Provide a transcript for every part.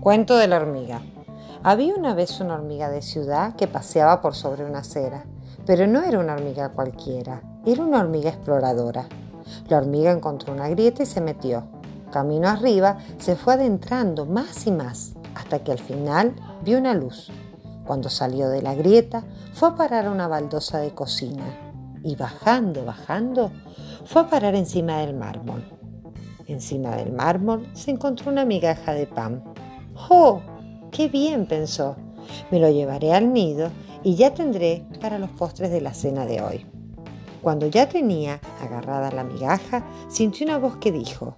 Cuento de la hormiga. Había una vez una hormiga de ciudad que paseaba por sobre una acera, pero no era una hormiga cualquiera, era una hormiga exploradora. La hormiga encontró una grieta y se metió. Camino arriba, se fue adentrando más y más, hasta que al final vio una luz. Cuando salió de la grieta, fue a parar a una baldosa de cocina y bajando, bajando, fue a parar encima del mármol. Encima del mármol se encontró una migaja de pan ¡Oh! ¡Qué bien! pensó. Me lo llevaré al nido y ya tendré para los postres de la cena de hoy. Cuando ya tenía agarrada la migaja, sintió una voz que dijo,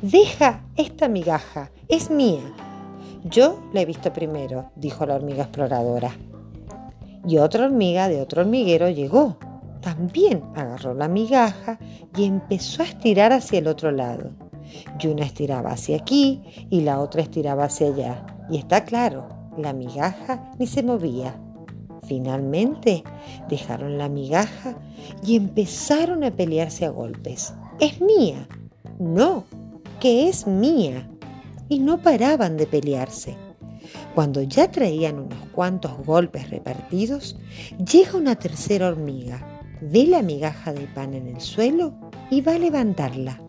Deja esta migaja, es mía. Yo la he visto primero, dijo la hormiga exploradora. Y otra hormiga de otro hormiguero llegó. También agarró la migaja y empezó a estirar hacia el otro lado. Y una estiraba hacia aquí y la otra estiraba hacia allá. Y está claro, la migaja ni se movía. Finalmente dejaron la migaja y empezaron a pelearse a golpes. Es mía. No, que es mía. Y no paraban de pelearse. Cuando ya traían unos cuantos golpes repartidos, llega una tercera hormiga, ve la migaja de pan en el suelo y va a levantarla.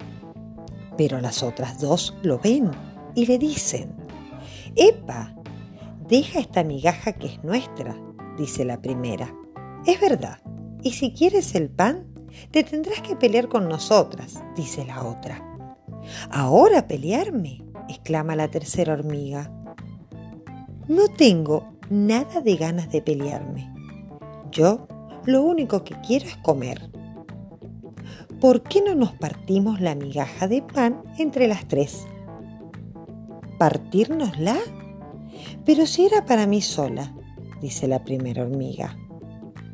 Pero las otras dos lo ven y le dicen, ¡Epa! Deja esta migaja que es nuestra, dice la primera. Es verdad, y si quieres el pan, te tendrás que pelear con nosotras, dice la otra. ¿Ahora pelearme? exclama la tercera hormiga. No tengo nada de ganas de pelearme. Yo lo único que quiero es comer. ¿Por qué no nos partimos la migaja de pan entre las tres? ¿Partírnosla? Pero si era para mí sola, dice la primera hormiga.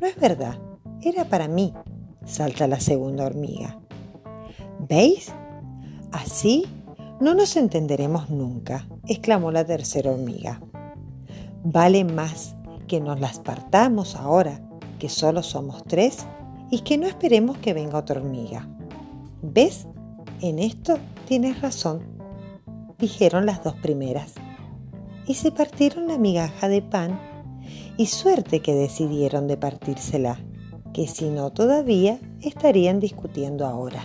No es verdad, era para mí, salta la segunda hormiga. ¿Veis? Así no nos entenderemos nunca, exclamó la tercera hormiga. Vale más que nos las partamos ahora, que solo somos tres y que no esperemos que venga otra hormiga. ¿Ves? En esto tienes razón, dijeron las dos primeras. Y se partieron la migaja de pan y suerte que decidieron de partírsela, que si no todavía estarían discutiendo ahora.